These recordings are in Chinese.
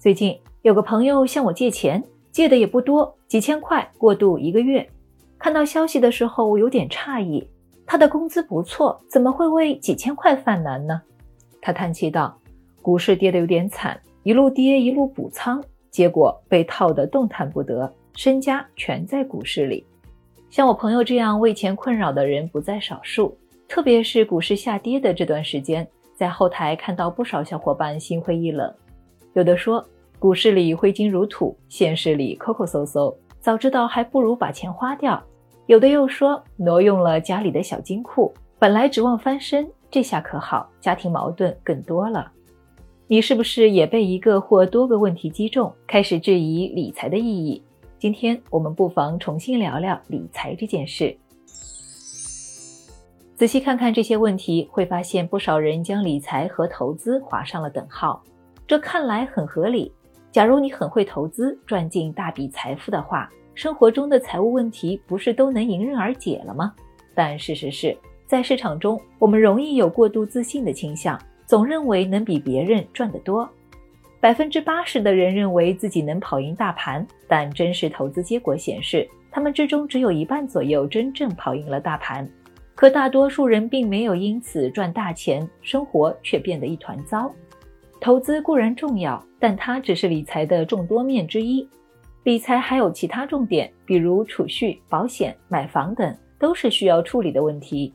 最近有个朋友向我借钱，借的也不多，几千块，过渡一个月。看到消息的时候，我有点诧异，他的工资不错，怎么会为几千块犯难呢？他叹气道：“股市跌得有点惨，一路跌一路补仓，结果被套得动弹不得，身家全在股市里。”像我朋友这样为钱困扰的人不在少数，特别是股市下跌的这段时间，在后台看到不少小伙伴心灰意冷。有的说股市里挥金如土，现实里抠抠搜搜，早知道还不如把钱花掉。有的又说挪用了家里的小金库，本来指望翻身，这下可好，家庭矛盾更多了。你是不是也被一个或多个问题击中，开始质疑理财的意义？今天我们不妨重新聊聊理财这件事。仔细看看这些问题，会发现不少人将理财和投资划上了等号。这看来很合理。假如你很会投资，赚进大笔财富的话，生活中的财务问题不是都能迎刃而解了吗？但事实是，在市场中，我们容易有过度自信的倾向，总认为能比别人赚得多。百分之八十的人认为自己能跑赢大盘，但真实投资结果显示，他们之中只有一半左右真正跑赢了大盘。可大多数人并没有因此赚大钱，生活却变得一团糟。投资固然重要，但它只是理财的众多面之一。理财还有其他重点，比如储蓄、保险、买房等，都是需要处理的问题。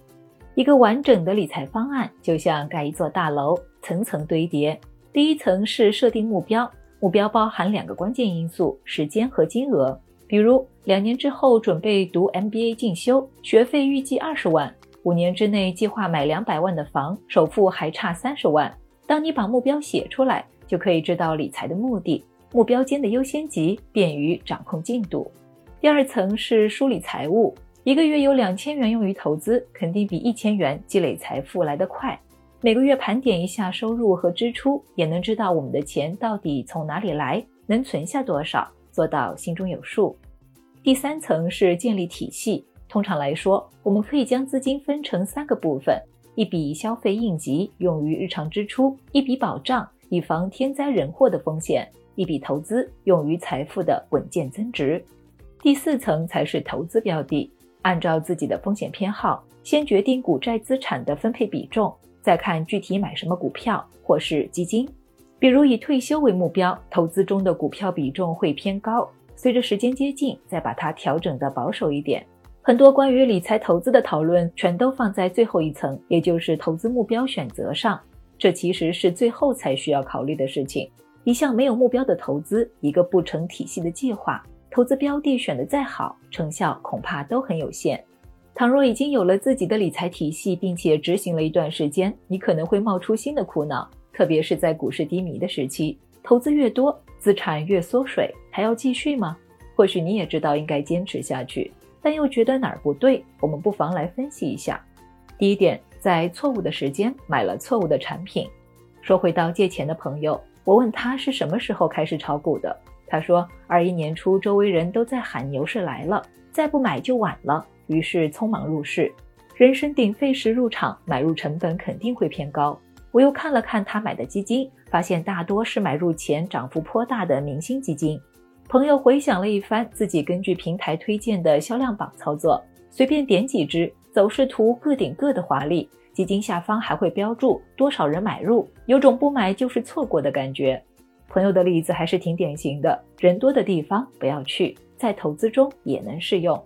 一个完整的理财方案，就像盖一座大楼，层层堆叠。第一层是设定目标，目标包含两个关键因素：时间和金额。比如，两年之后准备读 MBA 进修，学费预计二十万；五年之内计划买两百万的房，首付还差三十万。当你把目标写出来，就可以知道理财的目的、目标间的优先级，便于掌控进度。第二层是梳理财务，一个月有两千元用于投资，肯定比一千元积累财富来得快。每个月盘点一下收入和支出，也能知道我们的钱到底从哪里来，能存下多少，做到心中有数。第三层是建立体系。通常来说，我们可以将资金分成三个部分：一笔消费应急，用于日常支出；一笔保障，以防天灾人祸的风险；一笔投资，用于财富的稳健增值。第四层才是投资标的，按照自己的风险偏好，先决定股债资产的分配比重。再看具体买什么股票或是基金，比如以退休为目标，投资中的股票比重会偏高。随着时间接近，再把它调整的保守一点。很多关于理财投资的讨论全都放在最后一层，也就是投资目标选择上。这其实是最后才需要考虑的事情。一项没有目标的投资，一个不成体系的计划，投资标的选得再好，成效恐怕都很有限。倘若已经有了自己的理财体系，并且执行了一段时间，你可能会冒出新的苦恼，特别是在股市低迷的时期，投资越多，资产越缩水，还要继续吗？或许你也知道应该坚持下去，但又觉得哪儿不对。我们不妨来分析一下。第一点，在错误的时间买了错误的产品。说回到借钱的朋友，我问他是什么时候开始炒股的，他说二一年初周围人都在喊牛市来了，再不买就晚了。于是匆忙入市，人声鼎沸时入场，买入成本肯定会偏高。我又看了看他买的基金，发现大多是买入前涨幅颇大的明星基金。朋友回想了一番，自己根据平台推荐的销量榜操作，随便点几只，走势图各顶各的华丽，基金下方还会标注多少人买入，有种不买就是错过的感觉。朋友的例子还是挺典型的，人多的地方不要去，在投资中也能适用。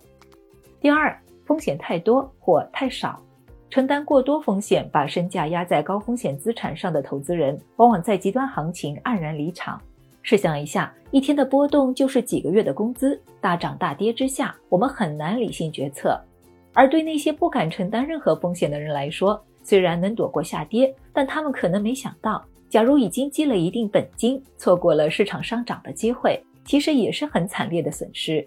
第二，风险太多或太少，承担过多风险，把身价压在高风险资产上的投资人，往往在极端行情黯然离场。试想一下，一天的波动就是几个月的工资，大涨大跌之下，我们很难理性决策。而对那些不敢承担任何风险的人来说，虽然能躲过下跌，但他们可能没想到，假如已经积了一定本金，错过了市场上涨的机会，其实也是很惨烈的损失。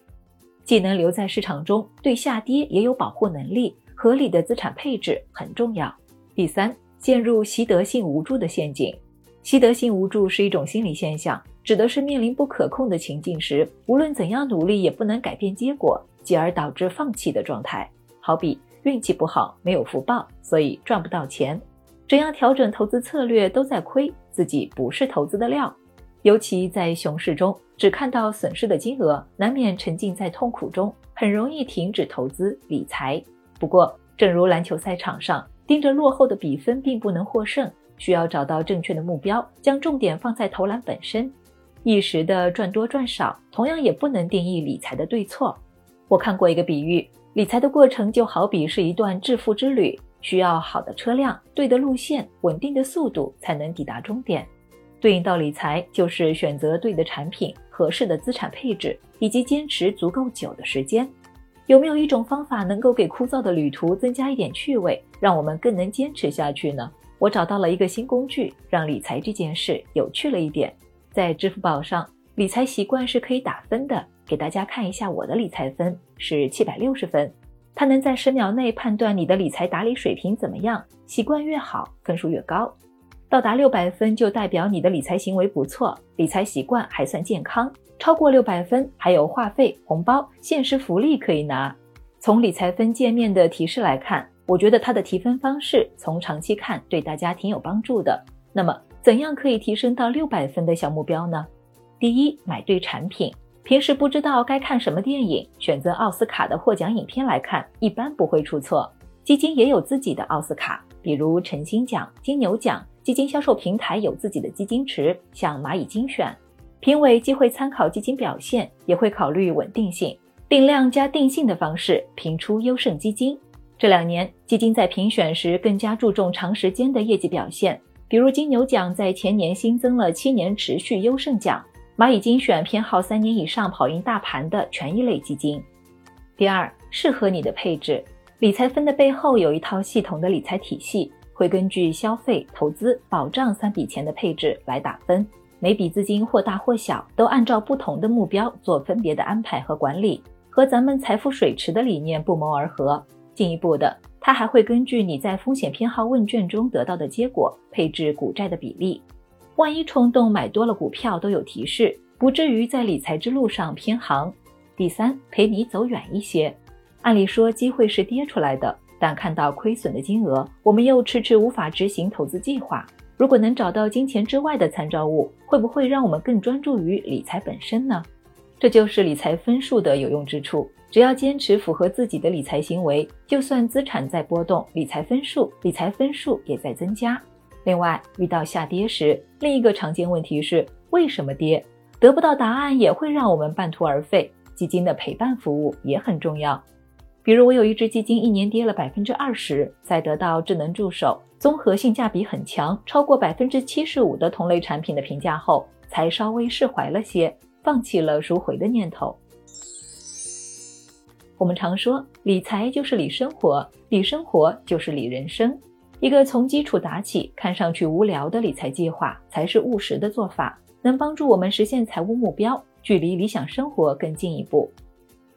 既能留在市场中，对下跌也有保护能力，合理的资产配置很重要。第三，陷入习得性无助的陷阱。习得性无助是一种心理现象，指的是面临不可控的情境时，无论怎样努力也不能改变结果，继而导致放弃的状态。好比运气不好，没有福报，所以赚不到钱，怎样调整投资策略都在亏，自己不是投资的料。尤其在熊市中，只看到损失的金额，难免沉浸在痛苦中，很容易停止投资理财。不过，正如篮球赛场上，盯着落后的比分并不能获胜，需要找到正确的目标，将重点放在投篮本身。一时的赚多赚少，同样也不能定义理财的对错。我看过一个比喻，理财的过程就好比是一段致富之旅，需要好的车辆、对的路线、稳定的速度，才能抵达终点。对应到理财，就是选择对的产品、合适的资产配置，以及坚持足够久的时间。有没有一种方法能够给枯燥的旅途增加一点趣味，让我们更能坚持下去呢？我找到了一个新工具，让理财这件事有趣了一点。在支付宝上，理财习惯是可以打分的。给大家看一下我的理财分是七百六十分，它能在十秒内判断你的理财打理水平怎么样，习惯越好，分数越高。到达六百分就代表你的理财行为不错，理财习惯还算健康。超过六百分，还有话费、红包、限时福利可以拿。从理财分界面的提示来看，我觉得它的提分方式从长期看对大家挺有帮助的。那么，怎样可以提升到六百分的小目标呢？第一，买对产品。平时不知道该看什么电影，选择奥斯卡的获奖影片来看，一般不会出错。基金也有自己的奥斯卡，比如晨星奖、金牛奖。基金销售平台有自己的基金池，像蚂蚁精选，评委既会参考基金表现，也会考虑稳定性，定量加定性的方式评出优胜基金。这两年，基金在评选时更加注重长时间的业绩表现，比如金牛奖在前年新增了七年持续优胜奖，蚂蚁精选偏好三年以上跑赢大盘的权益类基金。第二，适合你的配置，理财分的背后有一套系统的理财体系。会根据消费、投资、保障三笔钱的配置来打分，每笔资金或大或小，都按照不同的目标做分别的安排和管理，和咱们财富水池的理念不谋而合。进一步的，它还会根据你在风险偏好问卷中得到的结果配置股债的比例。万一冲动买多了股票，都有提示，不至于在理财之路上偏航。第三，陪你走远一些。按理说，机会是跌出来的。但看到亏损的金额，我们又迟迟无法执行投资计划。如果能找到金钱之外的参照物，会不会让我们更专注于理财本身呢？这就是理财分数的有用之处。只要坚持符合自己的理财行为，就算资产在波动，理财分数理财分数也在增加。另外，遇到下跌时，另一个常见问题是为什么跌？得不到答案也会让我们半途而废。基金的陪伴服务也很重要。比如我有一只基金，一年跌了百分之二十，在得到智能助手、综合性价比很强、超过百分之七十五的同类产品的评价后，才稍微释怀了些，放弃了赎回的念头。我们常说，理财就是理生活，理生活就是理人生。一个从基础打起、看上去无聊的理财计划，才是务实的做法，能帮助我们实现财务目标，距离理想生活更进一步。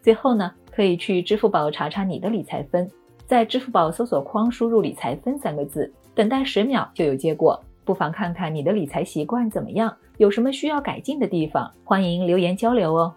最后呢？可以去支付宝查查你的理财分，在支付宝搜索框输入“理财分”三个字，等待十秒就有结果。不妨看看你的理财习惯怎么样，有什么需要改进的地方，欢迎留言交流哦。